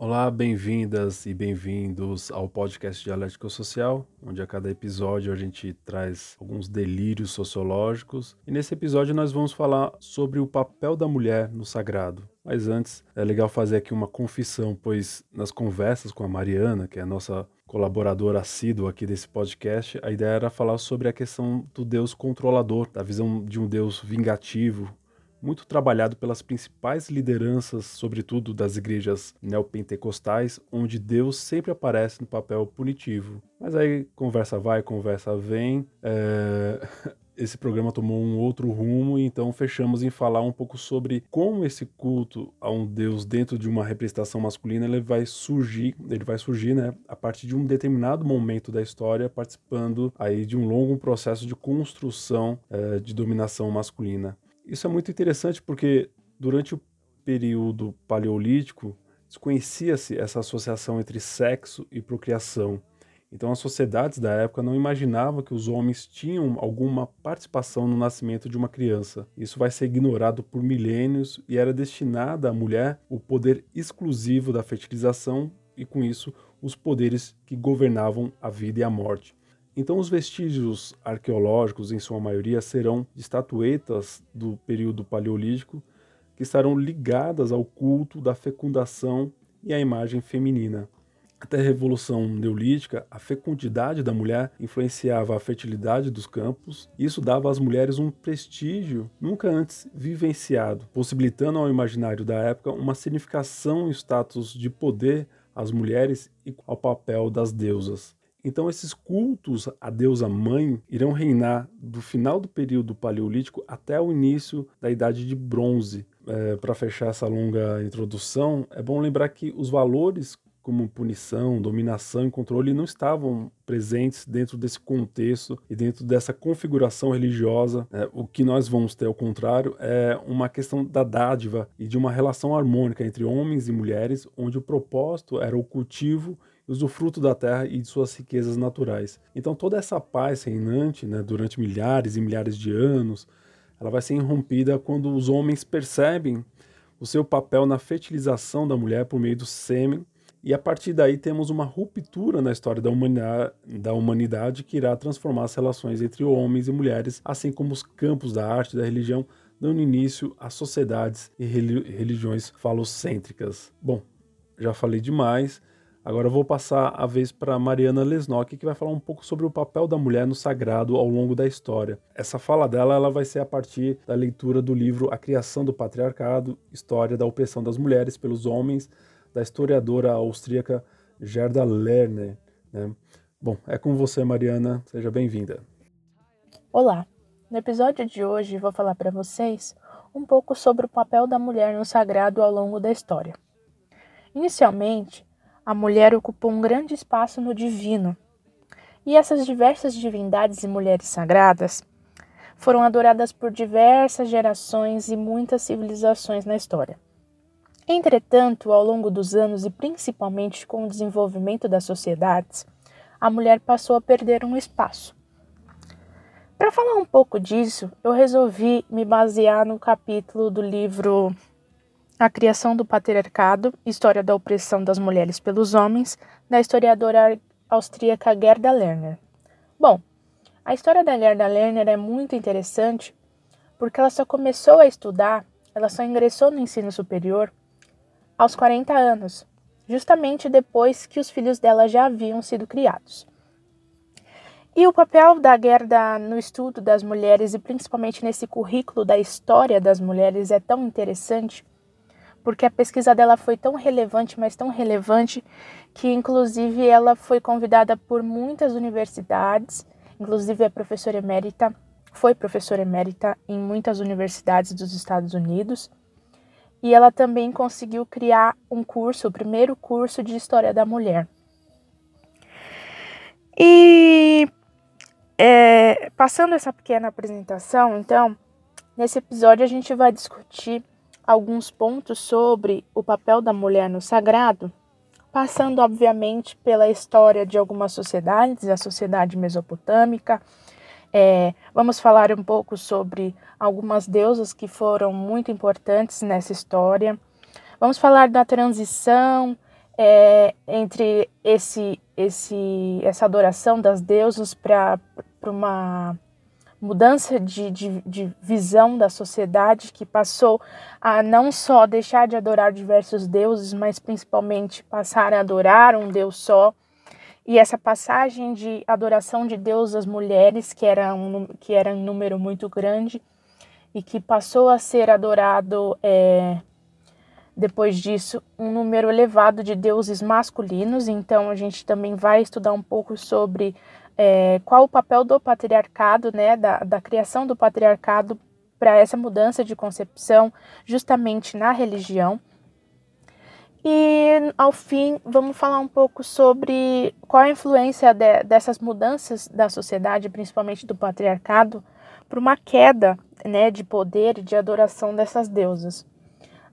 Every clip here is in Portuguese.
Olá, bem-vindas e bem-vindos ao podcast Dialético Social, onde a cada episódio a gente traz alguns delírios sociológicos. E nesse episódio nós vamos falar sobre o papel da mulher no sagrado. Mas antes, é legal fazer aqui uma confissão, pois nas conversas com a Mariana, que é a nossa colaboradora assídua aqui desse podcast, a ideia era falar sobre a questão do Deus controlador, da visão de um Deus vingativo, muito trabalhado pelas principais lideranças, sobretudo das igrejas neopentecostais, onde Deus sempre aparece no papel punitivo. Mas aí conversa vai, conversa vem. É... Esse programa tomou um outro rumo, então fechamos em falar um pouco sobre como esse culto a um Deus dentro de uma representação masculina ele vai surgir, ele vai surgir, né, a partir de um determinado momento da história, participando aí de um longo processo de construção é, de dominação masculina. Isso é muito interessante porque durante o período paleolítico desconhecia-se essa associação entre sexo e procriação. Então as sociedades da época não imaginavam que os homens tinham alguma participação no nascimento de uma criança. Isso vai ser ignorado por milênios e era destinada à mulher o poder exclusivo da fertilização e com isso os poderes que governavam a vida e a morte. Então, os vestígios arqueológicos, em sua maioria, serão estatuetas do período paleolítico que estarão ligadas ao culto da fecundação e à imagem feminina. Até a Revolução Neolítica, a fecundidade da mulher influenciava a fertilidade dos campos, e isso dava às mulheres um prestígio nunca antes vivenciado, possibilitando ao imaginário da época uma significação e status de poder às mulheres e ao papel das deusas. Então, esses cultos à deusa mãe irão reinar do final do período paleolítico até o início da Idade de Bronze. É, Para fechar essa longa introdução, é bom lembrar que os valores como punição, dominação e controle não estavam presentes dentro desse contexto e dentro dessa configuração religiosa. É, o que nós vamos ter, ao contrário, é uma questão da dádiva e de uma relação harmônica entre homens e mulheres, onde o propósito era o cultivo usufruto da terra e de suas riquezas naturais. Então toda essa paz reinante, né, durante milhares e milhares de anos, ela vai ser interrompida quando os homens percebem o seu papel na fertilização da mulher por meio do sêmen, e a partir daí temos uma ruptura na história da humanidade, da humanidade que irá transformar as relações entre homens e mulheres, assim como os campos da arte e da religião, dando início a sociedades e religiões falocêntricas. Bom, já falei demais. Agora eu vou passar a vez para Mariana Lesnock, que vai falar um pouco sobre o papel da mulher no sagrado ao longo da história. Essa fala dela ela vai ser a partir da leitura do livro A Criação do Patriarcado, História da Opressão das Mulheres pelos Homens, da historiadora austríaca Gerda Lerner. Né? Bom, é com você, Mariana. Seja bem-vinda. Olá. No episódio de hoje vou falar para vocês um pouco sobre o papel da mulher no sagrado ao longo da história. Inicialmente, a mulher ocupou um grande espaço no divino. E essas diversas divindades e mulheres sagradas foram adoradas por diversas gerações e muitas civilizações na história. Entretanto, ao longo dos anos e principalmente com o desenvolvimento das sociedades, a mulher passou a perder um espaço. Para falar um pouco disso, eu resolvi me basear no capítulo do livro a Criação do Patriarcado, História da Opressão das Mulheres pelos Homens, da historiadora austríaca Gerda Lerner. Bom, a história da Gerda Lerner é muito interessante porque ela só começou a estudar, ela só ingressou no ensino superior aos 40 anos, justamente depois que os filhos dela já haviam sido criados. E o papel da Gerda no estudo das mulheres e principalmente nesse currículo da história das mulheres é tão interessante porque a pesquisa dela foi tão relevante, mas tão relevante, que inclusive ela foi convidada por muitas universidades, inclusive é professora emérita, foi professora emérita em muitas universidades dos Estados Unidos. E ela também conseguiu criar um curso, o primeiro curso de História da Mulher. E é, passando essa pequena apresentação, então, nesse episódio a gente vai discutir alguns pontos sobre o papel da mulher no sagrado, passando obviamente pela história de algumas sociedades, a sociedade mesopotâmica. É, vamos falar um pouco sobre algumas deusas que foram muito importantes nessa história. Vamos falar da transição é, entre esse, esse, essa adoração das deusas para uma mudança de, de, de, visão da sociedade que passou a não só deixar de adorar diversos deuses, mas principalmente passar a adorar um Deus só. E essa passagem de adoração de Deus às mulheres, que era um, que era um número muito grande, e que passou a ser adorado é, depois disso um número elevado de deuses masculinos. Então a gente também vai estudar um pouco sobre é, qual o papel do patriarcado, né, da, da criação do patriarcado para essa mudança de concepção justamente na religião. E, ao fim, vamos falar um pouco sobre qual a influência de, dessas mudanças da sociedade, principalmente do patriarcado, para uma queda né, de poder e de adoração dessas deusas.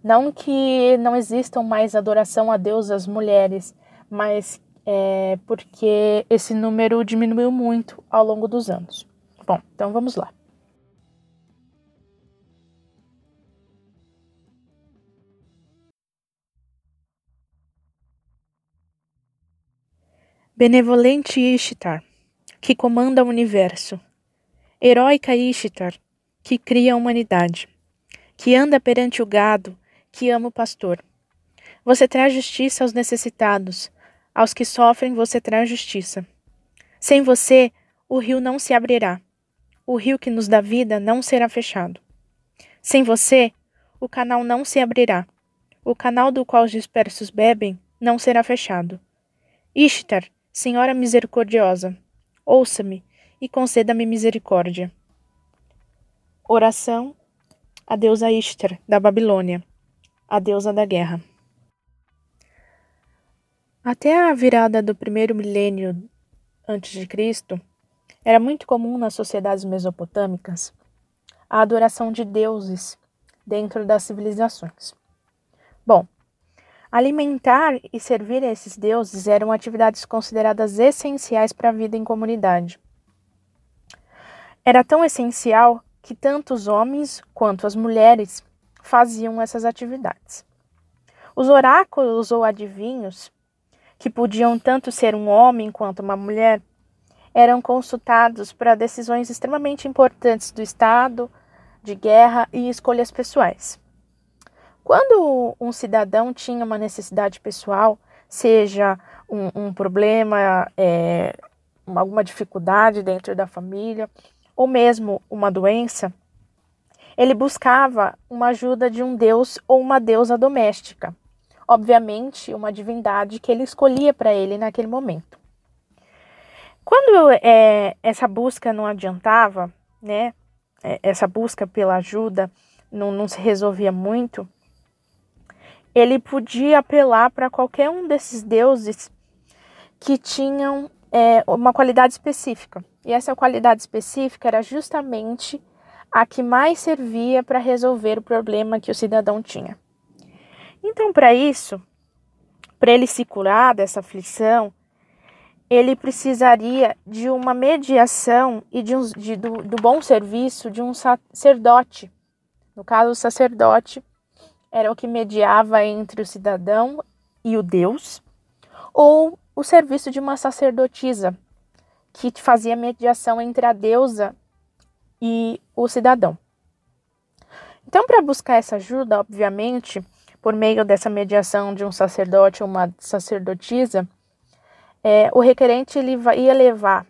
Não que não existam mais adoração a deusas mulheres, mas é porque esse número diminuiu muito ao longo dos anos. Bom, então vamos lá. Benevolente Ishtar, que comanda o universo. Heróica Ishtar, que cria a humanidade. Que anda perante o gado, que ama o pastor. Você traz justiça aos necessitados, aos que sofrem você traz justiça. Sem você, o rio não se abrirá. O rio que nos dá vida não será fechado. Sem você, o canal não se abrirá. O canal do qual os dispersos bebem não será fechado. Ishtar, Senhora misericordiosa, ouça-me e conceda-me misericórdia. Oração a deusa Ishtar, da Babilônia, a deusa da guerra. Até a virada do primeiro milênio antes de Cristo, era muito comum nas sociedades mesopotâmicas a adoração de deuses dentro das civilizações. Bom, Alimentar e servir a esses deuses eram atividades consideradas essenciais para a vida em comunidade. Era tão essencial que tanto os homens quanto as mulheres faziam essas atividades. Os oráculos ou adivinhos, que podiam tanto ser um homem quanto uma mulher, eram consultados para decisões extremamente importantes do Estado, de guerra e escolhas pessoais. Quando um cidadão tinha uma necessidade pessoal, seja um, um problema, é, alguma dificuldade dentro da família, ou mesmo uma doença, ele buscava uma ajuda de um deus ou uma deusa doméstica. Obviamente, uma divindade que ele escolhia para ele naquele momento. Quando é, essa busca não adiantava, né, é, essa busca pela ajuda não, não se resolvia muito, ele podia apelar para qualquer um desses deuses que tinham é, uma qualidade específica. E essa qualidade específica era justamente a que mais servia para resolver o problema que o cidadão tinha. Então, para isso, para ele se curar dessa aflição, ele precisaria de uma mediação e de, um, de do, do bom serviço de um sacerdote. No caso, o sacerdote era o que mediava entre o cidadão e o Deus, ou o serviço de uma sacerdotisa, que fazia mediação entre a deusa e o cidadão. Então, para buscar essa ajuda, obviamente, por meio dessa mediação de um sacerdote ou uma sacerdotisa, é, o requerente ele ia levar,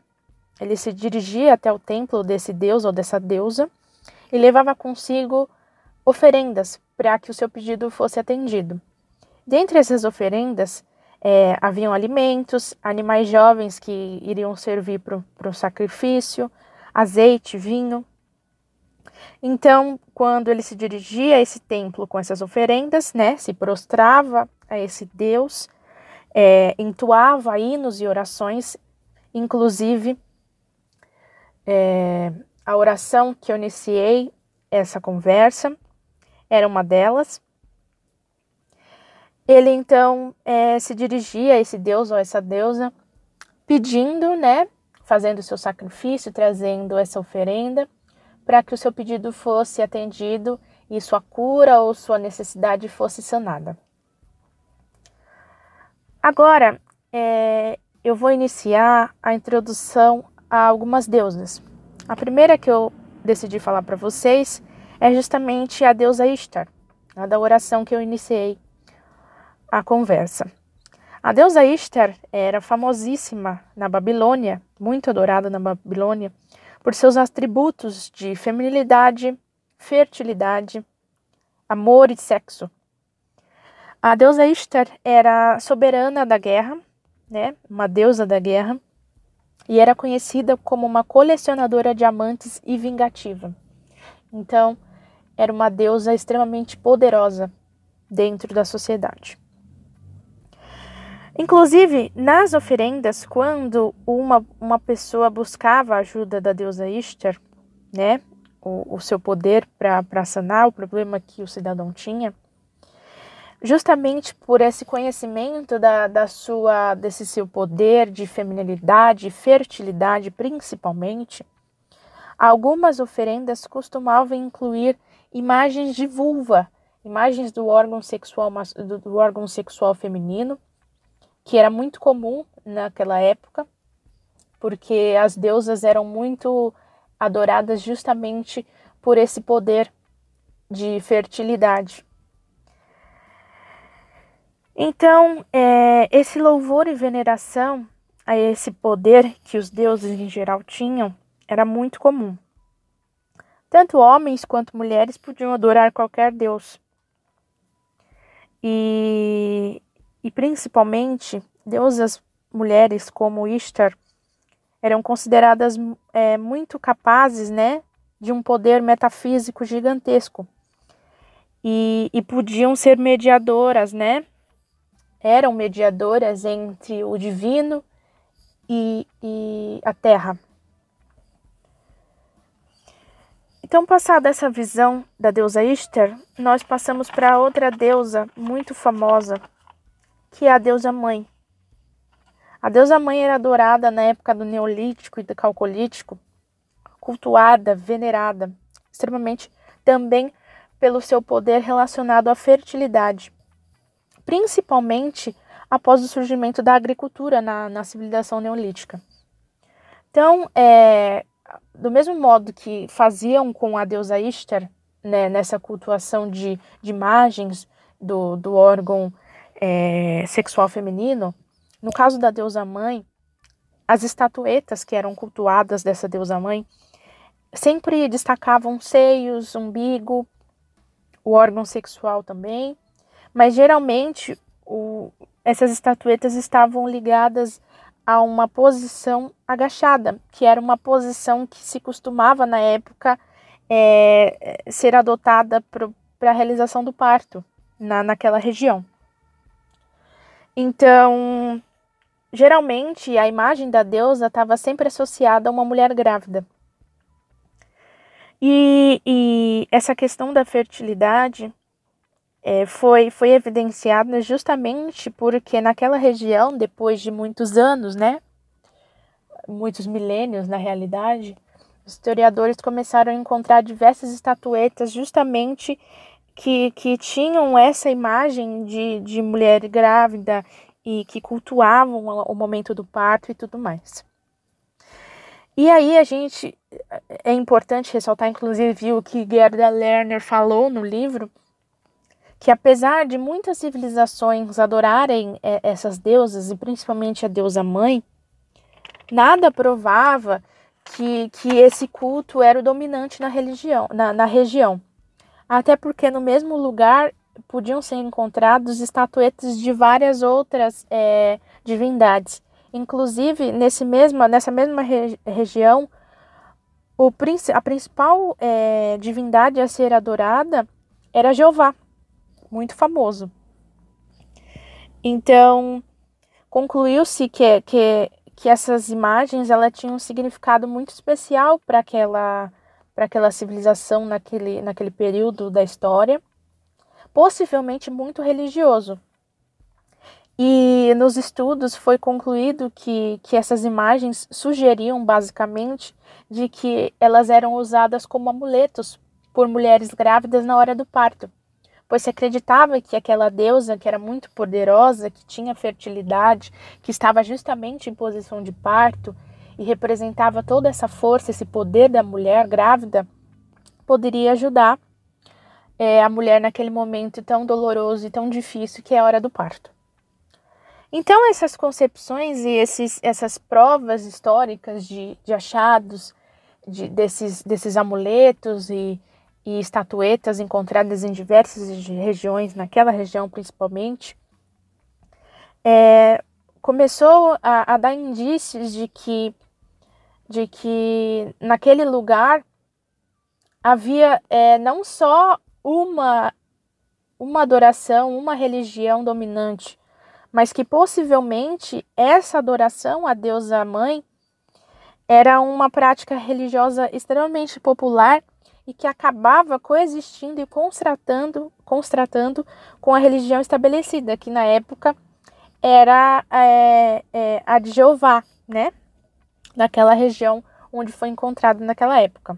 ele se dirigia até o templo desse deus ou dessa deusa e levava consigo oferendas para que o seu pedido fosse atendido. Dentre essas oferendas, é, haviam alimentos, animais jovens que iriam servir para o sacrifício, azeite, vinho. Então, quando ele se dirigia a esse templo com essas oferendas, né, se prostrava a esse Deus, é, entoava hinos e orações, inclusive é, a oração que eu iniciei essa conversa, era uma delas. Ele então é, se dirigia a esse deus ou essa deusa, pedindo, né, fazendo seu sacrifício, trazendo essa oferenda, para que o seu pedido fosse atendido e sua cura ou sua necessidade fosse sanada. Agora, é, eu vou iniciar a introdução a algumas deusas. A primeira que eu decidi falar para vocês é justamente a deusa Ishtar, a da oração que eu iniciei a conversa. A deusa Ishtar era famosíssima na Babilônia, muito adorada na Babilônia, por seus atributos de feminilidade, fertilidade, amor e sexo. A deusa Ishtar era soberana da guerra, né, uma deusa da guerra, e era conhecida como uma colecionadora de amantes e vingativa. Então, era uma deusa extremamente poderosa dentro da sociedade. Inclusive, nas oferendas, quando uma, uma pessoa buscava a ajuda da deusa Ishtar, né, o, o seu poder para sanar o problema que o cidadão tinha, justamente por esse conhecimento da, da sua, desse seu poder de feminilidade, fertilidade principalmente, algumas oferendas costumavam incluir imagens de vulva, imagens do órgão sexual, do, do órgão sexual feminino, que era muito comum naquela época, porque as deusas eram muito adoradas justamente por esse poder de fertilidade. Então, é, esse louvor e veneração a esse poder que os deuses em geral tinham era muito comum. Tanto homens quanto mulheres podiam adorar qualquer deus. E e principalmente deusas mulheres como Ishtar eram consideradas é, muito capazes, né, de um poder metafísico gigantesco e, e podiam ser mediadoras, né, eram mediadoras entre o divino e, e a terra. Então, passada essa visão da deusa Ishtar, nós passamos para outra deusa muito famosa que é a deusa mãe. A deusa mãe era adorada na época do Neolítico e do Calcolítico, cultuada, venerada, extremamente também pelo seu poder relacionado à fertilidade, principalmente após o surgimento da agricultura na, na civilização neolítica. Então, é, do mesmo modo que faziam com a deusa Ishtar, né, nessa cultuação de, de imagens do, do órgão é, sexual feminino, no caso da deusa mãe, as estatuetas que eram cultuadas dessa deusa mãe sempre destacavam seios, umbigo, o órgão sexual também, mas geralmente o, essas estatuetas estavam ligadas a uma posição agachada, que era uma posição que se costumava na época é, ser adotada para a realização do parto na, naquela região. Então, geralmente a imagem da deusa estava sempre associada a uma mulher grávida. E, e essa questão da fertilidade é, foi, foi evidenciada justamente porque naquela região, depois de muitos anos, né, muitos milênios na realidade, os historiadores começaram a encontrar diversas estatuetas justamente que, que tinham essa imagem de, de mulher grávida e que cultuavam o momento do parto e tudo mais. E aí a gente é importante ressaltar, inclusive, o que Gerda Lerner falou no livro, que apesar de muitas civilizações adorarem é, essas deusas, e principalmente a deusa mãe, nada provava que, que esse culto era o dominante na religião, na, na região até porque no mesmo lugar podiam ser encontrados estatuetas de várias outras é, divindades. Inclusive, nesse mesma, nessa mesma re região, o, a principal é, divindade a ser adorada era Jeová, muito famoso. Então, concluiu-se que, que, que essas imagens ela tinham um significado muito especial para aquela para aquela civilização naquele, naquele período da história, possivelmente muito religioso. E nos estudos foi concluído que, que essas imagens sugeriam basicamente de que elas eram usadas como amuletos por mulheres grávidas na hora do parto, pois se acreditava que aquela deusa, que era muito poderosa, que tinha fertilidade, que estava justamente em posição de parto e representava toda essa força, esse poder da mulher grávida, poderia ajudar é, a mulher naquele momento tão doloroso e tão difícil que é a hora do parto. Então, essas concepções e esses, essas provas históricas de, de achados de, desses, desses amuletos e, e estatuetas encontradas em diversas regiões, naquela região principalmente, é, começou a, a, dar indícios de que, de que naquele lugar havia é, não só uma, uma adoração, uma religião dominante, mas que possivelmente essa adoração à deusa mãe era uma prática religiosa extremamente popular e que acabava coexistindo e constratando, constratando com a religião estabelecida, que na época era é, é, a de Jeová, né? Naquela região onde foi encontrado naquela época.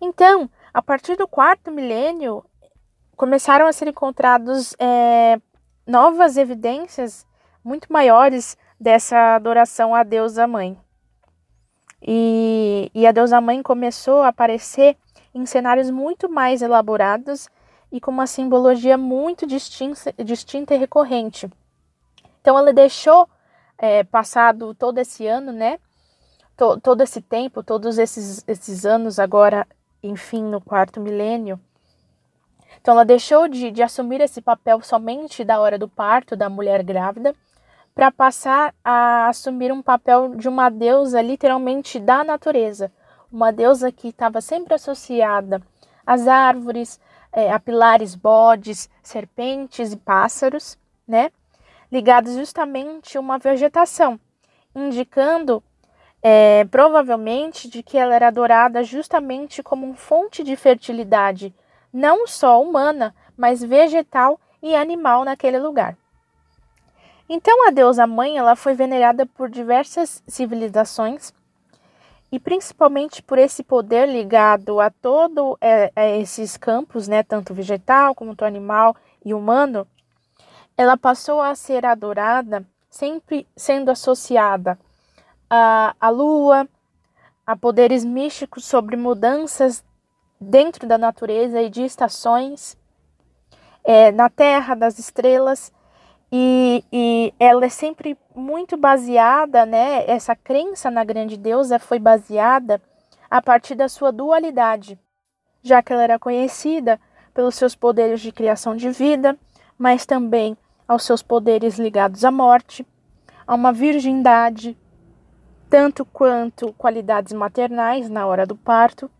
Então, a partir do quarto milênio, começaram a ser encontrados é, novas evidências muito maiores dessa adoração à deusa mãe. E, e a deusa mãe começou a aparecer em cenários muito mais elaborados e com uma simbologia muito distinta, distinta e recorrente. Então ela deixou, é, passado todo esse ano, né? todo esse tempo, todos esses, esses anos agora enfim, no quarto milênio. Então, ela deixou de, de assumir esse papel somente da hora do parto da mulher grávida para passar a assumir um papel de uma deusa literalmente da natureza, uma deusa que estava sempre associada às árvores, é, a pilares, bodes, serpentes e pássaros, né? Ligados justamente a uma vegetação, indicando é, provavelmente de que ela era adorada justamente como fonte de fertilidade, não só humana, mas vegetal e animal naquele lugar. Então a deusa mãe ela foi venerada por diversas civilizações e principalmente por esse poder ligado a todos é, esses campos, né, tanto vegetal como animal e humano, ela passou a ser adorada sempre sendo associada a, a lua, a poderes místicos sobre mudanças dentro da natureza e de estações, é, na terra, das estrelas, e, e ela é sempre muito baseada, né? Essa crença na grande deusa foi baseada a partir da sua dualidade, já que ela era conhecida pelos seus poderes de criação de vida, mas também aos seus poderes ligados à morte, a uma virgindade, tanto quanto qualidades maternais na hora do parto,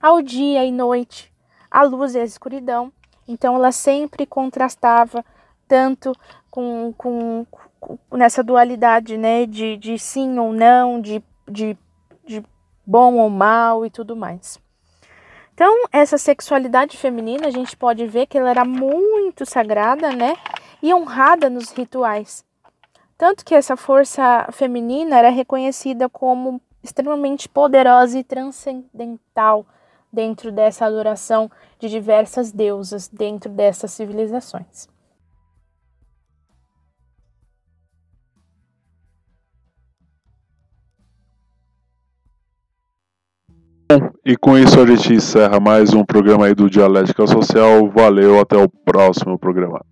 ao dia e noite, a luz e a escuridão. Então ela sempre contrastava tanto com, com, com nessa dualidade, né, de, de sim ou não, de, de, de bom ou mal e tudo mais. Então, essa sexualidade feminina, a gente pode ver que ela era muito sagrada, né? E honrada nos rituais. Tanto que essa força feminina era reconhecida como extremamente poderosa e transcendental dentro dessa adoração de diversas deusas dentro dessas civilizações. E com isso a gente encerra mais um programa aí do Dialética Social. Valeu, até o próximo programa.